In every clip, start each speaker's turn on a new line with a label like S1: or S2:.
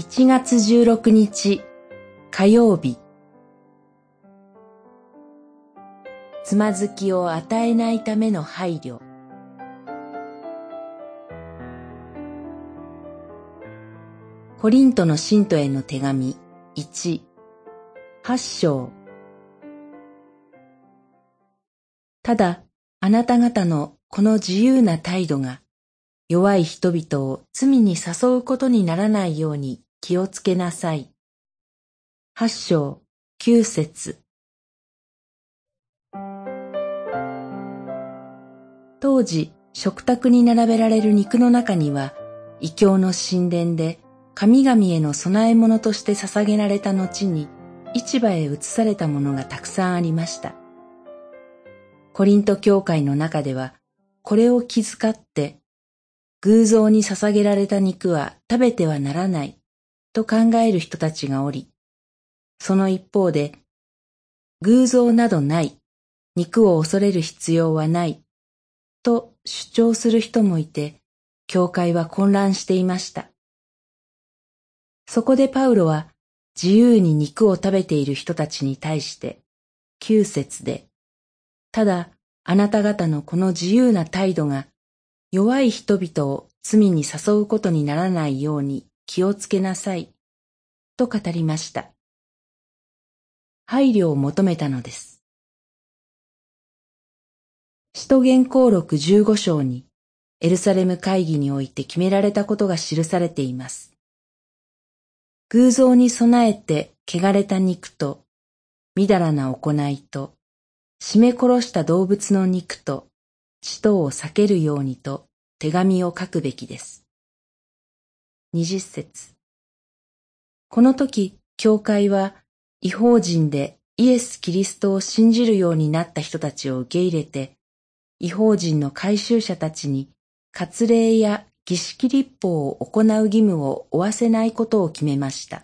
S1: 7月16日火曜日。つまずきを与えないための配慮。コリントの信徒への手紙。1、8章。ただ、あなた方のこの自由な態度が弱い人々を罪に誘うことにならないように気をつけなさい。八章九節当時、食卓に並べられる肉の中には、異教の神殿で神々への供え物として捧げられた後に、市場へ移されたものがたくさんありました。コリント教会の中では、これを気遣って、偶像に捧げられた肉は食べてはならないと考える人たちがおり、その一方で、偶像などない、肉を恐れる必要はない、と主張する人もいて、教会は混乱していました。そこでパウロは自由に肉を食べている人たちに対して、旧節で、ただあなた方のこの自由な態度が弱い人々を罪に誘うことにならないように気をつけなさい、と語りました。配慮を求めたのです。使徒言行録15章にエルサレム会議において決められたことが記されています。偶像に備えて汚れた肉と、みだらな行いと、締め殺した動物の肉と、血とを避けるようにと手紙を書くべきです。二十節この時、教会は違法人でイエス・キリストを信じるようになった人たちを受け入れて、違法人の改宗者たちに割礼や儀式立法を行う義務を負わせないことを決めました。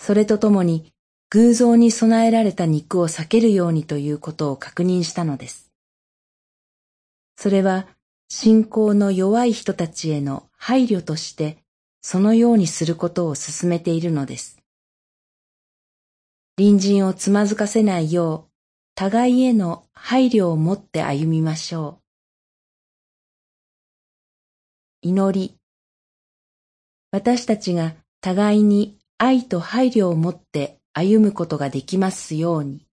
S1: それとともに偶像に備えられた肉を避けるようにということを確認したのです。それは信仰の弱い人たちへの配慮としてそのようにすることを進めているのです。隣人をつまずかせないよう互いへの配慮を持って歩みましょう。祈り。私たちが互いに愛と配慮を持って歩むことができますように。